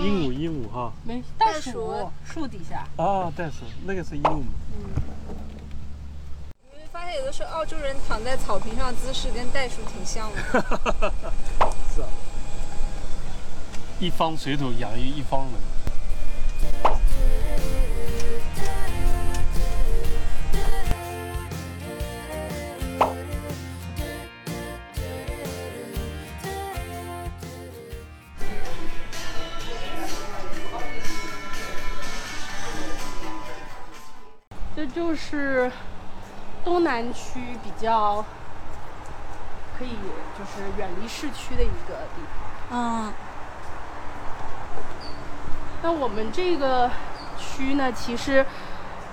鹦鹉，鹦鹉哈。没袋袋鼠鼠，树底下。啊，袋鼠，那个是鹦鹉。嗯你会发现有的时候澳洲人躺在草坪上姿势跟袋鼠挺像的。是啊。一方水土养育一方人。就是东南区比较可以就是远离市区的一个地方。嗯，那我们这个区呢，其实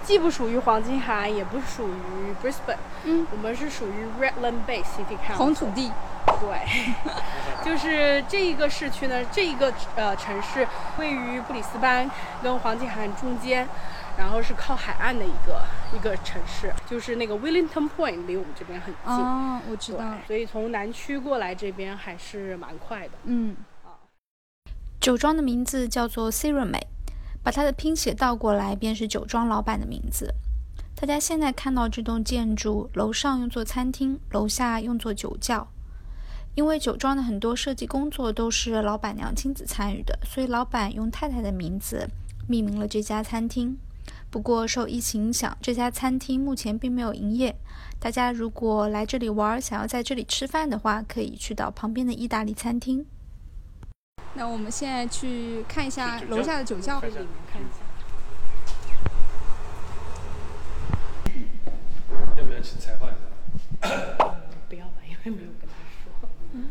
既不属于黄金海岸，也不属于 Brisbane，嗯，我们是属于 Redland Bay City Council。红土地。对，就是这一个市区呢，这一个呃城市位于布里斯班跟黄金海岸中间，然后是靠海岸的一个一个城市，就是那个 Wellington Point 离我们这边很近。哦，我知道。所以从南区过来这边还是蛮快的。嗯，酒庄的名字叫做 s i r a m e 把它的拼写倒过来便是酒庄老板的名字。大家现在看到这栋建筑，楼上用作餐厅，楼下用作酒窖。因为酒庄的很多设计工作都是老板娘亲自参与的，所以老板用太太的名字命名了这家餐厅。不过受疫情影响，这家餐厅目前并没有营业。大家如果来这里玩，想要在这里吃饭的话，可以去到旁边的意大利餐厅。那我们现在去看一下楼下的酒窖。里面看一下。要不要去采访一下？不要吧，因为没有跟他说。嗯。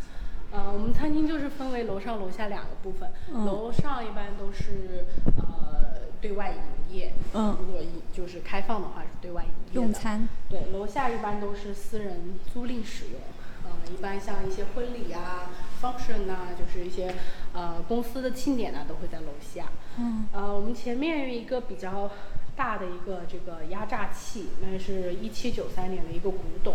呃，我们餐厅就是分为楼上楼下两个部分。嗯楼上一般都是呃对外营业。嗯如果一就是开放的话是对外营业的。用餐。对，楼下一般都是私人租赁使用。呃，一般像一些婚礼啊、function 啊，就是一些呃公司的庆典啊，都会在楼下。嗯。呃，我们前面有一个比较大的一个这个压榨器，那是一七九三年的一个古董，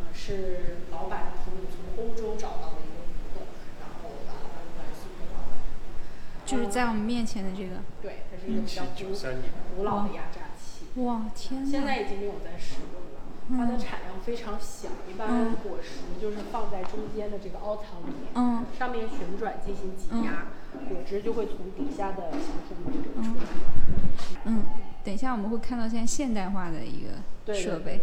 呃，是老板的朋友从欧洲找到的一个古董，然后把它来送给老板。就是在我们面前的这个。对，它是一个比较古1793年古老的压榨器。哇，天哪！现在已经没有在使用了，它的产量非常小，一般果实就是放在中间的这个凹槽里面，嗯上面旋转进行挤压，果汁就会从底下的小孔里流出来。嗯，等一下我们会看到现在现代化的一个对设备。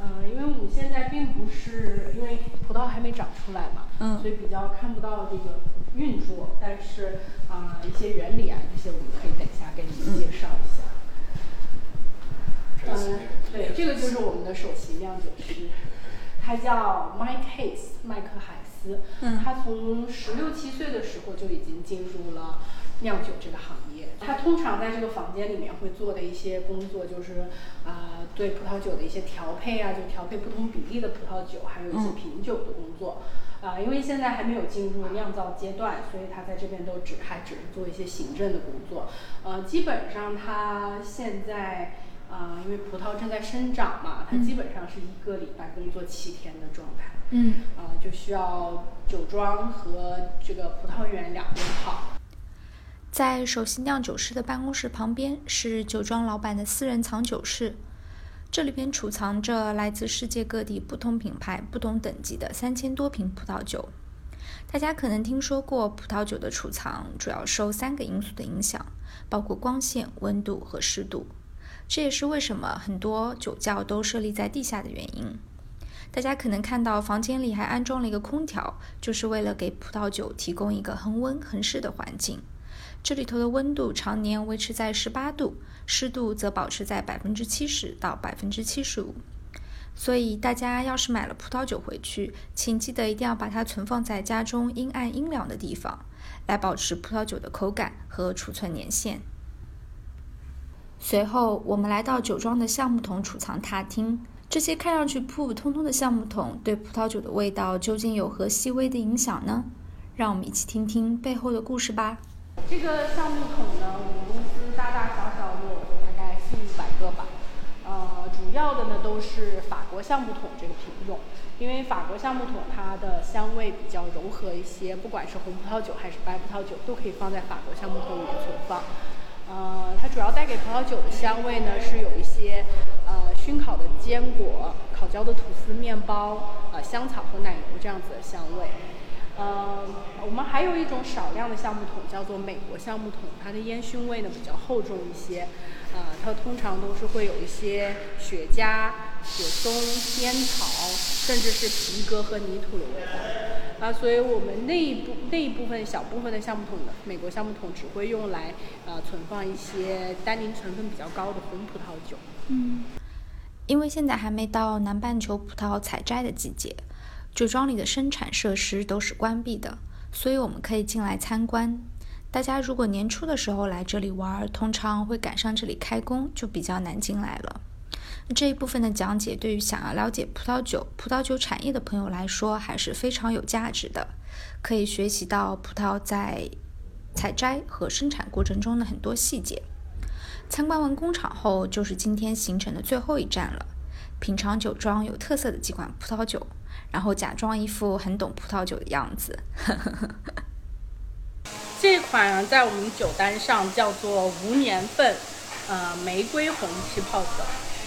呃，因为我们现在并不是因为葡萄还没长出来嘛，嗯所以比较看不到这个运作，但是啊、一些原理啊这些我们可以等一下给你们介绍一下。嗯，对，这个就是我们的首席酿酒师，他叫 Mike Hayes，麦克海斯。嗯他从十六七岁的时候就已经进入了酿酒这个行业。他通常在这个房间里面会做的一些工作，就是啊、对葡萄酒的一些调配啊，就调配不同比例的葡萄酒，还有一些嗯品酒的工作。啊、因为现在还没有进入酿造阶段，所以他在这边都只还只是做一些行政的工作。呃，基本上他现在啊、因为葡萄正在生长嘛，他基本上是一个礼拜工作七天的状态。嗯啊、就需要酒庄和这个葡萄园两边跑。在首席酿酒师的办公室旁边是酒庄老板的私人藏酒室，这里边储藏着来自世界各地不同品牌、不同等级的三千多瓶葡萄酒。大家可能听说过，葡萄酒的储藏主要受三个因素的影响，包括光线、温度和湿度。这也是为什么很多酒窖都设立在地下的原因。大家可能看到房间里还安装了一个空调，就是为了给葡萄酒提供一个恒温恒湿的环境。这里头的温度常年维持在十八度，湿度则保持在百分之七十到百分之七十五。所以大家要是买了葡萄酒回去，请记得一定要把它存放在家中阴暗阴凉的地方，来保持葡萄酒的口感和储存年限。随后，我们来到酒庄的橡木桶储藏大厅。这些看上去普普通通的橡木桶，对葡萄酒的味道究竟有何细微的影响呢？让我们一起听听背后的故事吧。这个橡木桶呢，我们公司大大小小有大概四五百个吧。呃，主要的呢都是法国橡木桶这个品种，因为法国橡木桶它的香味比较柔和一些，不管是红葡萄酒还是白葡萄酒，都可以放在法国橡木桶里面存放。呃，它主要带给葡萄酒的香味呢是有一些呃熏烤的坚果、烤焦的吐司面包、呃香草和奶油这样子的香味。呃，我们还有一种少量的橡木桶，叫做美国橡木桶，它的烟熏味呢比较厚重一些。呃，它通常都是会有一些雪茄、雪松、烟草，甚至是皮革和泥土的味道。啊，所以我们那一部那一部分小部分的橡木桶的美国橡木桶只会用来呃存放一些单宁成分比较高的红葡萄酒。嗯，因为现在还没到南半球葡萄采摘的季节，酒庄里的生产设施都是关闭的，所以我们可以进来参观。大家如果年初的时候来这里玩，通常会赶上这里开工，就比较难进来了。这一部分的讲解对于想要了解葡萄酒、葡萄酒产业的朋友来说还是非常有价值的，可以学习到葡萄在采摘和生产过程中的很多细节。参观完工厂后，就是今天行程的最后一站了，品尝酒庄有特色的几款葡萄酒，然后假装一副很懂葡萄酒的样子。这款在我们酒单上叫做无年份，呃，玫瑰红气泡酒。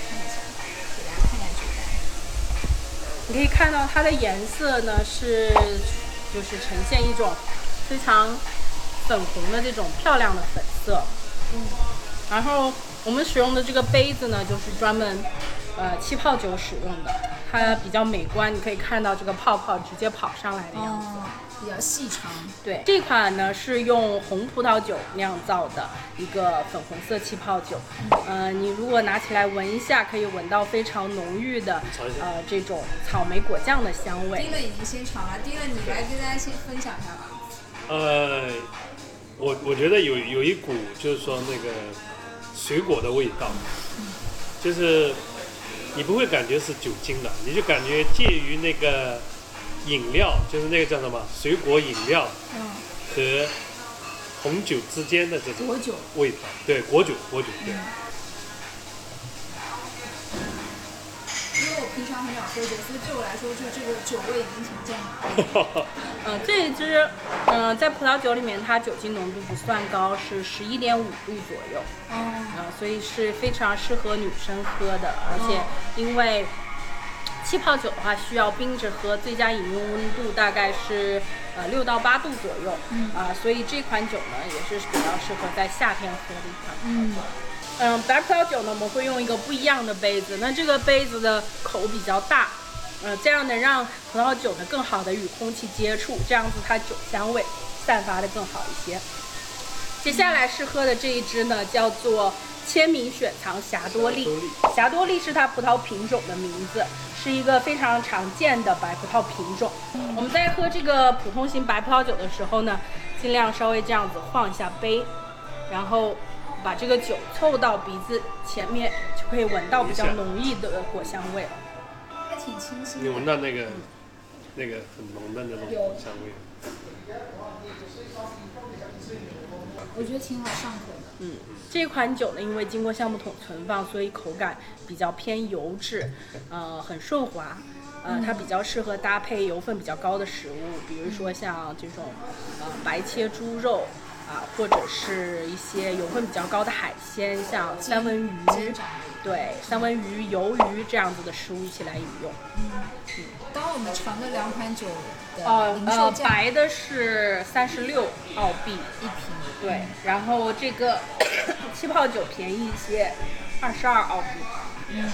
看一下，给大家看一下酒单。你可以看到它的颜色呢是，就是呈现一种非常粉红的这种漂亮的粉色。嗯。然后我们使用的这个杯子呢，就是专门呃气泡酒使用的，它比较美观，你可以看到这个泡泡直接跑上来的样子。哦，比较细长。对，这款呢是用红葡萄酒酿造的一个粉红色气泡酒。呃，你如果拿起来闻一下，可以闻到非常浓郁的呃这种草莓果酱的香味丁。乐已经先尝了，丁乐你来跟大家先分享一下吧。呃，我我觉得有有一股就是说那个水果的味道，就是你不会感觉是酒精的，你就感觉介于那个饮料，就是那个叫什么水果饮料嗯，和红酒之间的这种果酒。味道。对，果酒，果酒，对。因为我平常很少喝酒，所以对我来说，就这个酒味已经挺重了。嗯、这一支，嗯、在葡萄酒里面它酒精浓度不算高，是十一点五度左右。哦，啊，所以是非常适合女生喝的，而且因为气泡酒的话需要冰着喝，最佳饮用温度大概是呃六到八度左右，嗯啊，所以这款酒呢也是比较适合在夏天喝的一款。嗯，嗯，白葡萄酒呢我们会用一个不一样的杯子，那这个杯子的口比较大，呃，这样能让葡萄酒呢更好的与空气接触，这样子它酒香味散发的更好一些。接下来试喝的这一支呢，叫做千名雪藏霞多丽。霞多丽是它葡萄品种的名字，是一个非常常见的白葡萄品种。我们在喝这个普通型白葡萄酒的时候呢，尽量稍微这样子晃一下杯，然后把这个酒凑到鼻子前面，就可以闻到比较浓郁的果香味了。还挺清新你闻。到那个那个很浓的那种果香味。我觉得挺好上口的。嗯，这款酒呢，因为经过橡木桶存放，所以口感比较偏油质，呃，很顺滑。呃，它比较适合搭配油分比较高的食物，比如说像这种呃白切猪肉啊、或者是一些油分比较高的海鲜，像三文鱼对，三文鱼、鱿鱼这样子的食物一起来饮用。刚刚我们尝的两款酒的呃呃，白的是三十六澳币一瓶，对，然后这个 气泡酒便宜一些，二十二澳币。嗯，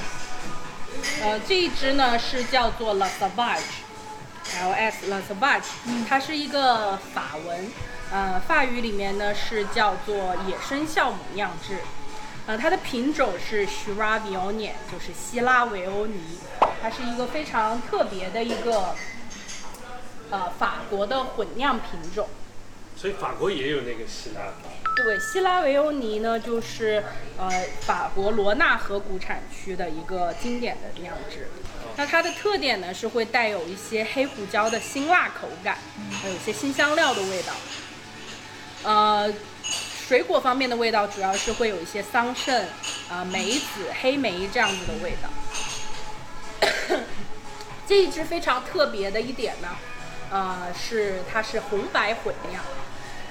呃，这一支呢是叫做 La Sauvage，L S La Sauvage，、它是一个法文，呃，法语里面呢是叫做野生酵母酿制。呃，它的品种是 s h i r a v i o n i 就是希拉维欧尼，它是一个非常特别的一个呃法国的混酿品种。所以法国也有那个希腊，对，希拉维欧尼呢，就是呃法国罗纳河谷产区的一个经典的酿制。那它的特点呢是会带有一些黑胡椒的辛辣口感，还有一些新香料的味道。呃，水果方面的味道主要是会有一些桑葚、啊、梅子、黑莓这样子的味道。这一支非常特别的一点呢，呃，是它是红白混酿，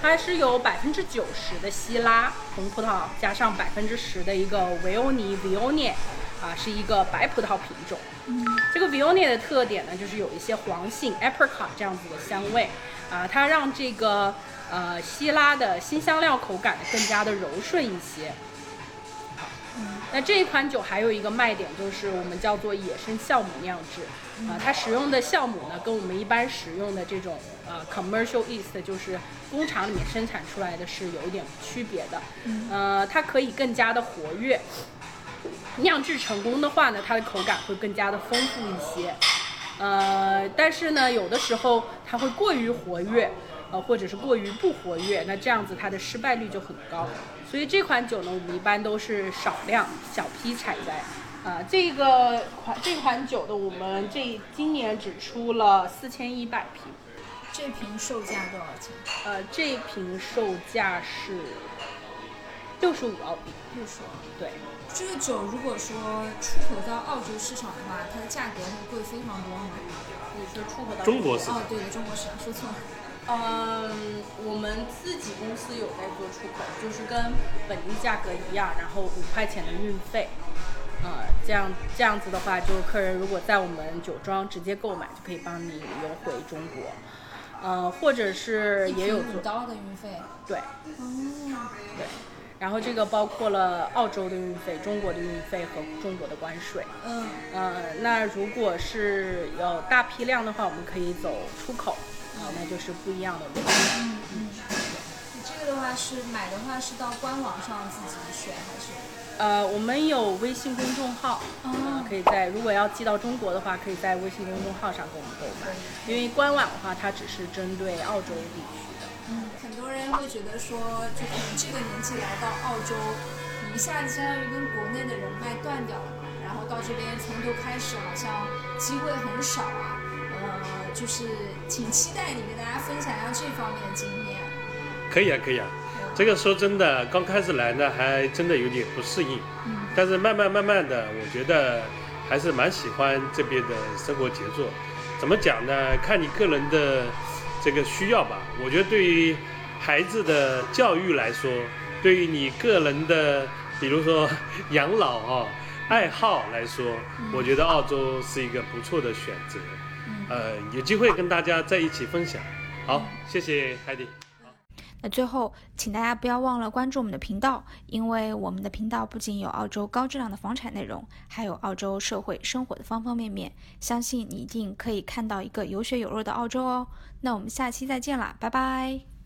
它是有百分之九十的希拉红葡萄，加上百分之十的一个维欧尼 v i o n e 啊，是一个白葡萄品种。这个 v i o n e 的特点呢，就是有一些黄杏 apricot 这样子的香味，啊，它让这个呃希拉的新香料口感更加的柔顺一些。那这一款酒还有一个卖点，就是我们叫做野生酵母酿制，啊、它使用的酵母呢，跟我们一般使用的这种呃 commercial yeast，就是工厂里面生产出来的是有一点区别的，呃，它可以更加的活跃，酿制成功的话呢，它的口感会更加的丰富一些，呃，但是呢，有的时候它会过于活跃，呃，或者是过于不活跃，那这样子它的失败率就很高。所以这款酒呢，我们一般都是少量小批采摘。啊、这个款这款酒的我们这今年只出了四千一百瓶，这瓶售价多少钱？呃，这瓶售价是六十五澳币。六十五。对，这个酒如果说出口到澳洲市场的话，它的价格会贵非常多吗？你说出口到中国市哦，对的，中国市场说错了。嗯，我们自己公司有在做出口，就是跟本地价格一样，然后五块钱的运费。呃，这样这样子的话，就是客人如果在我们酒庄直接购买，就可以帮你邮回中国。呃，或者是也有做一瓶五刀的运费。对然后这个包括了澳洲的运费、中国的运费和中国的关税。嗯。呃，那如果是有大批量的话，我们可以走出口，啊、那就是不一样的路。嗯嗯。这个的话是买的话是到官网上自己选还是？呃，我们有微信公众号，可以在如果要寄到中国的话，可以在微信公众号上给我们购买。因为官网的话，它只是针对澳洲地区的。嗯，很多人会觉得说，就可能这个年纪来到澳洲，你一下子相当于跟国内的人脉断掉了嘛，然后到这边从头开始，好像机会很少啊。呃，就是挺期待你跟大家分享一下这方面的经验。可以啊，可以啊。这个说真的，刚开始来呢，还真的有点不适应。嗯但是慢慢慢慢的，我觉得还是蛮喜欢这边的生活节奏。怎么讲呢？看你个人的这个需要吧。我觉得对于孩子的教育来说，对于你个人的，比如说养老啊、爱好来说，我觉得澳洲是一个不错的选择。嗯呃，有机会跟大家在一起分享。好，谢谢海迪。那最后，请大家不要忘了关注我们的频道，因为我们的频道不仅有澳洲高质量的房产内容，还有澳洲社会生活的方方面面。相信你一定可以看到一个有血有肉的澳洲哦。那我们下期再见啦，拜拜。